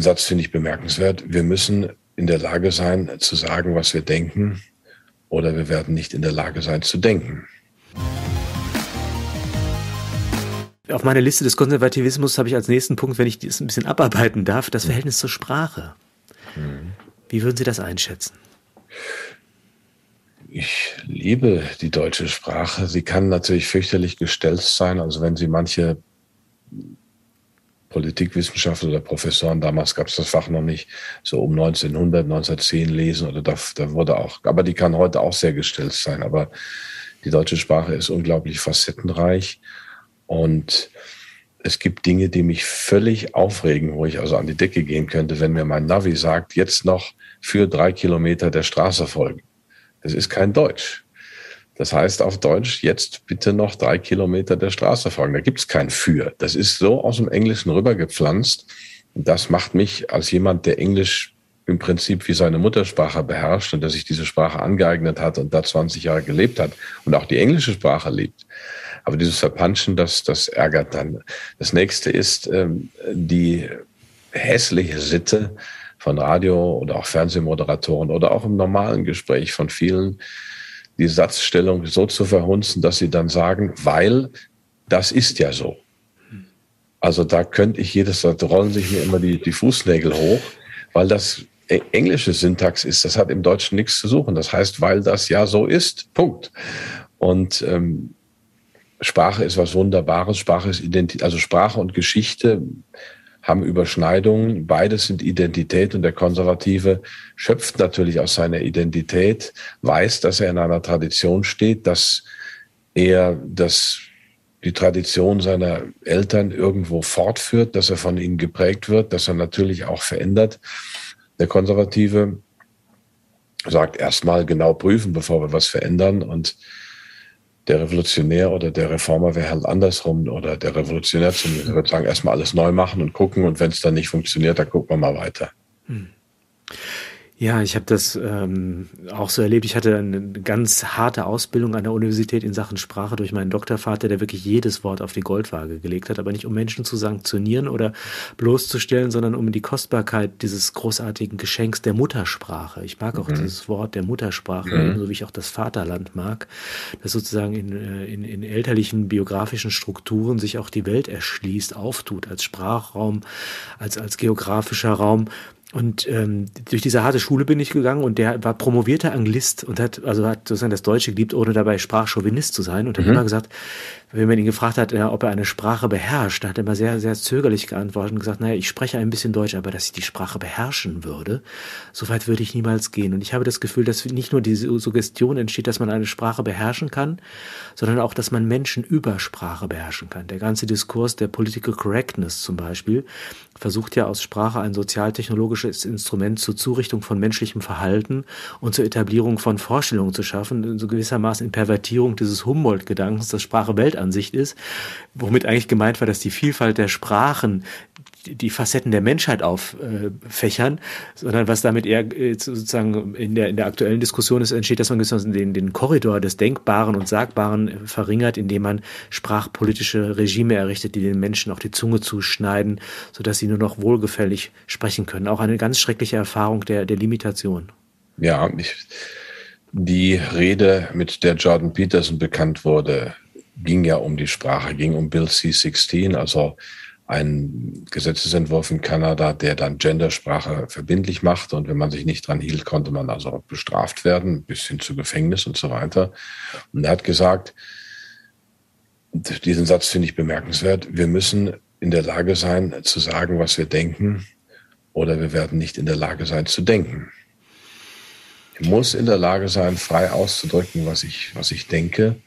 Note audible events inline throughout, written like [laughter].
Diesen Satz finde ich bemerkenswert. Wir müssen in der Lage sein zu sagen, was wir denken, oder wir werden nicht in der Lage sein zu denken. Auf meiner Liste des Konservativismus habe ich als nächsten Punkt, wenn ich das ein bisschen abarbeiten darf, das Verhältnis zur Sprache. Mhm. Wie würden Sie das einschätzen? Ich liebe die deutsche Sprache. Sie kann natürlich fürchterlich gestellt sein. Also wenn Sie manche Politikwissenschaftler oder Professoren, damals gab es das Fach noch nicht, so um 1900, 1910 lesen oder da, da wurde auch, aber die kann heute auch sehr gestellt sein. Aber die deutsche Sprache ist unglaublich facettenreich und es gibt Dinge, die mich völlig aufregen, wo ich also an die Decke gehen könnte, wenn mir mein Navi sagt, jetzt noch für drei Kilometer der Straße folgen. Das ist kein Deutsch. Das heißt auf Deutsch, jetzt bitte noch drei Kilometer der Straße folgen. Da gibt es kein Für. Das ist so aus dem Englischen rübergepflanzt. Das macht mich als jemand, der Englisch im Prinzip wie seine Muttersprache beherrscht und der sich diese Sprache angeeignet hat und da 20 Jahre gelebt hat und auch die englische Sprache liebt. Aber dieses Verpanschen, das, das ärgert dann. Das nächste ist ähm, die hässliche Sitte, von Radio- oder auch Fernsehmoderatoren oder auch im normalen Gespräch von vielen, die Satzstellung so zu verhunzen, dass sie dann sagen, weil das ist ja so. Also da könnte ich jedes, da rollen sich mir immer die, die Fußnägel hoch, weil das e, englische Syntax ist, das hat im Deutschen nichts zu suchen. Das heißt, weil das ja so ist. Punkt. Und ähm, Sprache ist was Wunderbares. Sprache ist Identität, also Sprache und Geschichte haben Überschneidungen. Beides sind Identität und der Konservative schöpft natürlich aus seiner Identität, weiß, dass er in einer Tradition steht, dass er das, die Tradition seiner Eltern irgendwo fortführt, dass er von ihnen geprägt wird, dass er natürlich auch verändert. Der Konservative sagt erstmal genau prüfen, bevor wir was verändern und der Revolutionär oder der Reformer wäre halt andersrum oder der Revolutionär zumindest würde sagen, erstmal alles neu machen und gucken und wenn es dann nicht funktioniert, dann gucken wir mal weiter. Hm. Ja, ich habe das ähm, auch so erlebt. Ich hatte eine ganz harte Ausbildung an der Universität in Sachen Sprache durch meinen Doktorvater, der wirklich jedes Wort auf die Goldwaage gelegt hat, aber nicht um Menschen zu sanktionieren oder bloßzustellen, sondern um die Kostbarkeit dieses großartigen Geschenks der Muttersprache. Ich mag auch mhm. dieses Wort der Muttersprache, mhm. ebenso wie ich auch das Vaterland mag, dass sozusagen in, äh, in, in elterlichen biografischen Strukturen sich auch die Welt erschließt, auftut als Sprachraum, als, als geografischer Raum und ähm, durch diese harte Schule bin ich gegangen und der war promovierter Anglist und hat also hat sozusagen das Deutsche geliebt, ohne dabei Sprachchauvinist zu sein und hat mhm. immer gesagt, wenn man ihn gefragt hat, ob er eine Sprache beherrscht, hat er immer sehr, sehr zögerlich geantwortet und gesagt, naja, ich spreche ein bisschen Deutsch, aber dass ich die Sprache beherrschen würde, so weit würde ich niemals gehen. Und ich habe das Gefühl, dass nicht nur diese Suggestion entsteht, dass man eine Sprache beherrschen kann, sondern auch, dass man Menschen über Sprache beherrschen kann. Der ganze Diskurs der Political Correctness zum Beispiel versucht ja aus Sprache ein sozialtechnologisches Instrument zur Zurichtung von menschlichem Verhalten und zur Etablierung von Vorstellungen zu schaffen, so gewissermaßen in Pervertierung dieses Humboldt-Gedankens, dass Sprache Welt Weltansicht ist, womit eigentlich gemeint war, dass die Vielfalt der Sprachen die Facetten der Menschheit auffächern, sondern was damit eher äh, sozusagen in der, in der aktuellen Diskussion ist, entsteht, dass man den, den Korridor des Denkbaren und Sagbaren verringert, indem man sprachpolitische Regime errichtet, die den Menschen auch die Zunge zuschneiden, sodass sie nur noch wohlgefällig sprechen können. Auch eine ganz schreckliche Erfahrung der, der Limitation. Ja, ich, die Rede, mit der Jordan Peterson bekannt wurde, ging ja um die Sprache, ging um Bill C-16, also ein Gesetzesentwurf in Kanada, der dann Gendersprache verbindlich macht. Und wenn man sich nicht dran hielt, konnte man also bestraft werden, bis hin zu Gefängnis und so weiter. Und er hat gesagt, diesen Satz finde ich bemerkenswert, wir müssen in der Lage sein zu sagen, was wir denken, oder wir werden nicht in der Lage sein zu denken. Ich muss in der Lage sein, frei auszudrücken, was ich, was ich denke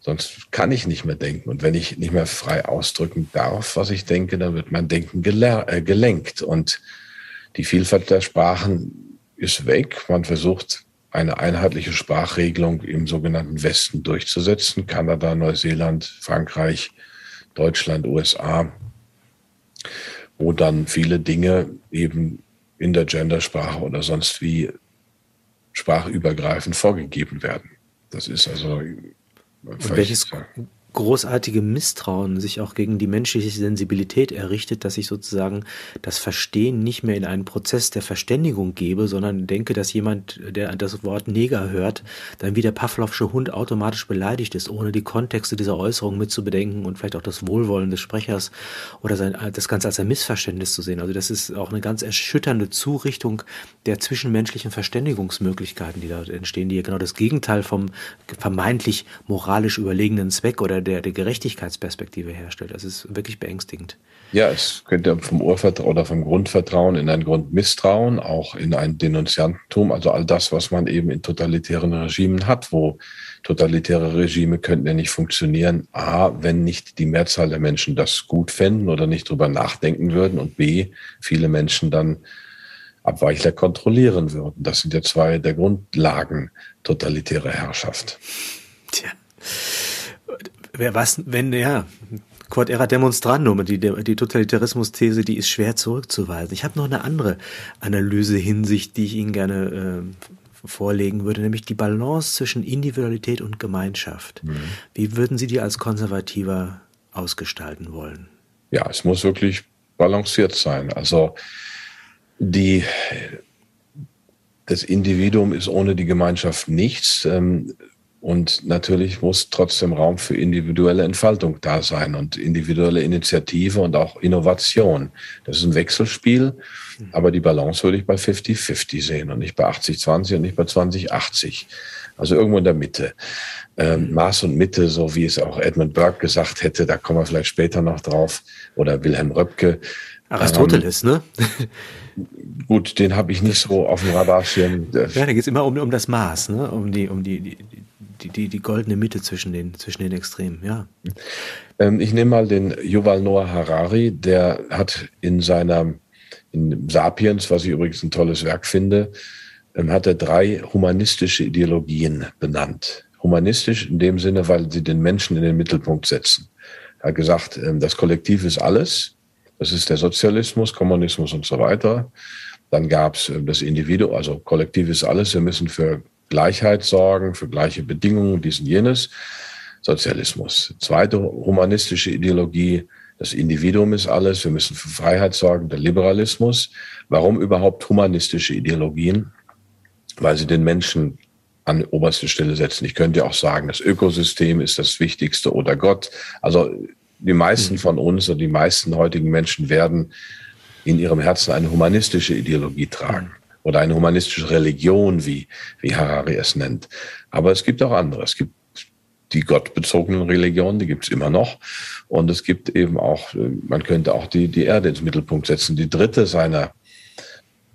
Sonst kann ich nicht mehr denken. Und wenn ich nicht mehr frei ausdrücken darf, was ich denke, dann wird mein Denken äh, gelenkt. Und die Vielfalt der Sprachen ist weg. Man versucht, eine einheitliche Sprachregelung im sogenannten Westen durchzusetzen. Kanada, Neuseeland, Frankreich, Deutschland, USA, wo dann viele Dinge eben in der Gendersprache oder sonst wie sprachübergreifend vorgegeben werden. Das ist also welches, großartige Misstrauen sich auch gegen die menschliche Sensibilität errichtet, dass ich sozusagen das Verstehen nicht mehr in einen Prozess der Verständigung gebe, sondern denke, dass jemand, der das Wort Neger hört, dann wie der Pavlovsche Hund automatisch beleidigt ist, ohne die Kontexte dieser Äußerung mitzubedenken und vielleicht auch das Wohlwollen des Sprechers oder sein, das Ganze als ein Missverständnis zu sehen. Also das ist auch eine ganz erschütternde Zurichtung der zwischenmenschlichen Verständigungsmöglichkeiten, die da entstehen, die ja genau das Gegenteil vom vermeintlich moralisch überlegenen Zweck oder der, der Gerechtigkeitsperspektive herstellt. Das ist wirklich beängstigend. Ja, es könnte vom Urvertrauen oder vom Grundvertrauen in ein Grundmisstrauen, auch in ein Denunziantentum, also all das, was man eben in totalitären Regimen hat, wo totalitäre Regime könnten ja nicht funktionieren. A, wenn nicht die Mehrzahl der Menschen das gut fänden oder nicht drüber nachdenken würden und B, viele Menschen dann Abweichler kontrollieren würden. Das sind ja zwei der Grundlagen totalitärer Herrschaft. Tja. Wer was, wenn, ja, Quod era demonstrandum, die, die Totalitarismus-These, die ist schwer zurückzuweisen. Ich habe noch eine andere Analyse Hinsicht, die ich Ihnen gerne äh, vorlegen würde, nämlich die Balance zwischen Individualität und Gemeinschaft. Mhm. Wie würden Sie die als Konservativer ausgestalten wollen? Ja, es muss wirklich balanciert sein. Also die, das Individuum ist ohne die Gemeinschaft nichts. Ähm, und natürlich muss trotzdem Raum für individuelle Entfaltung da sein und individuelle Initiative und auch Innovation. Das ist ein Wechselspiel, aber die Balance würde ich bei 50-50 sehen und nicht bei 80-20 und nicht bei 20-80. Also irgendwo in der Mitte. Ähm, Maß und Mitte, so wie es auch Edmund Burke gesagt hätte, da kommen wir vielleicht später noch drauf, oder Wilhelm Röpke. Aristoteles, ähm, ne? [laughs] gut, den habe ich nicht so auf dem Radarschirm. Ja, da geht es immer um, um das Maß, ne? um, die, um die, die, die, die, die goldene Mitte zwischen den, zwischen den Extremen, ja. Ähm, ich nehme mal den Yuval Noah Harari, der hat in seiner in Sapiens, was ich übrigens ein tolles Werk finde, ähm, hat er drei humanistische Ideologien benannt. Humanistisch in dem Sinne, weil sie den Menschen in den Mittelpunkt setzen. Er hat gesagt, ähm, das Kollektiv ist alles. Das ist der Sozialismus, Kommunismus und so weiter. Dann gab es das Individuum, also Kollektiv ist alles. Wir müssen für Gleichheit sorgen, für gleiche Bedingungen, dies und jenes. Sozialismus. Zweite humanistische Ideologie, das Individuum ist alles, wir müssen für Freiheit sorgen, der Liberalismus. Warum überhaupt humanistische Ideologien? Weil sie den Menschen an oberste Stelle setzen. Ich könnte ja auch sagen, das Ökosystem ist das Wichtigste oder Gott. Also die meisten von uns und die meisten heutigen Menschen werden in ihrem Herzen eine humanistische Ideologie tragen oder eine humanistische Religion, wie, wie Harari es nennt. Aber es gibt auch andere. Es gibt die gottbezogenen Religionen, die gibt es immer noch. Und es gibt eben auch, man könnte auch die, die Erde ins Mittelpunkt setzen. Die dritte seiner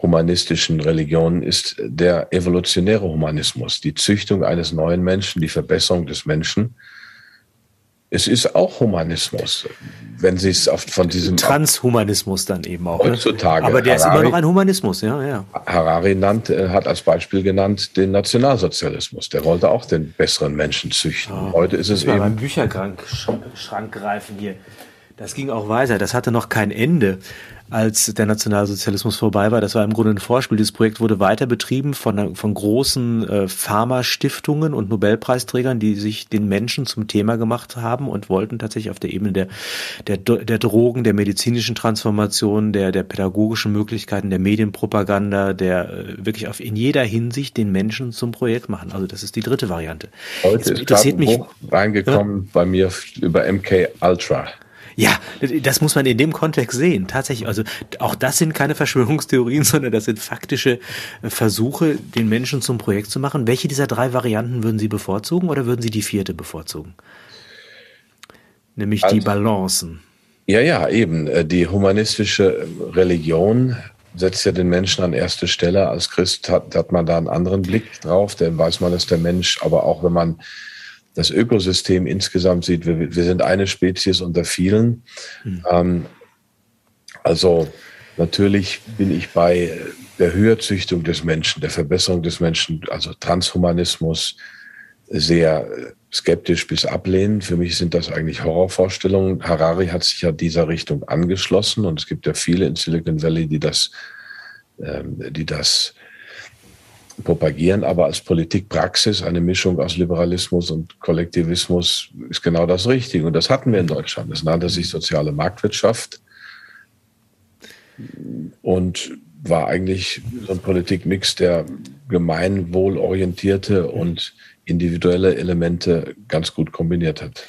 humanistischen Religionen ist der evolutionäre Humanismus, die Züchtung eines neuen Menschen, die Verbesserung des Menschen es ist auch Humanismus, wenn Sie es oft von diesem [laughs] Transhumanismus dann eben auch. Ne? Heutzutage. Ne? Aber der Harari, ist immer noch ein Humanismus, ja, ja. Harari nannt, hat als Beispiel genannt den Nationalsozialismus. Der wollte auch den besseren Menschen züchten. Oh, Heute ist es eben. Beim Bücherschrank greifen hier. Das ging auch weiter. Das hatte noch kein Ende als der Nationalsozialismus vorbei war. Das war im Grunde ein Vorspiel. Dieses Projekt wurde weiter betrieben von, von großen äh, Pharmastiftungen und Nobelpreisträgern, die sich den Menschen zum Thema gemacht haben und wollten tatsächlich auf der Ebene der, der, der Drogen, der medizinischen Transformation, der, der pädagogischen Möglichkeiten, der Medienpropaganda, der äh, wirklich auf, in jeder Hinsicht den Menschen zum Projekt machen. Also das ist die dritte Variante. Heute Jetzt ist ein Buch reingekommen ja? bei mir über MK Ultra. Ja, das muss man in dem Kontext sehen. Tatsächlich, also auch das sind keine Verschwörungstheorien, [laughs] sondern das sind faktische äh, Versuche, den Menschen zum Projekt zu machen. Welche dieser drei Varianten würden Sie bevorzugen oder würden Sie die vierte bevorzugen? Nämlich also, die Balancen. Ja, ja, eben. Äh, die humanistische Religion setzt ja den Menschen an erste Stelle. Als Christ hat, hat man da einen anderen Blick drauf. Dann weiß man, dass der Mensch, aber auch wenn man das Ökosystem insgesamt sieht, wir, wir sind eine Spezies unter vielen. Mhm. Ähm, also natürlich bin ich bei der Höherzüchtung des Menschen, der Verbesserung des Menschen, also Transhumanismus, sehr skeptisch bis ablehnend. Für mich sind das eigentlich Horrorvorstellungen. Harari hat sich ja dieser Richtung angeschlossen und es gibt ja viele in Silicon Valley, die das, ähm, die das propagieren, aber als Politikpraxis eine Mischung aus Liberalismus und Kollektivismus ist genau das Richtige. Und das hatten wir in Deutschland. Es nannte sich soziale Marktwirtschaft und war eigentlich so ein Politikmix, der gemeinwohlorientierte und individuelle Elemente ganz gut kombiniert hat.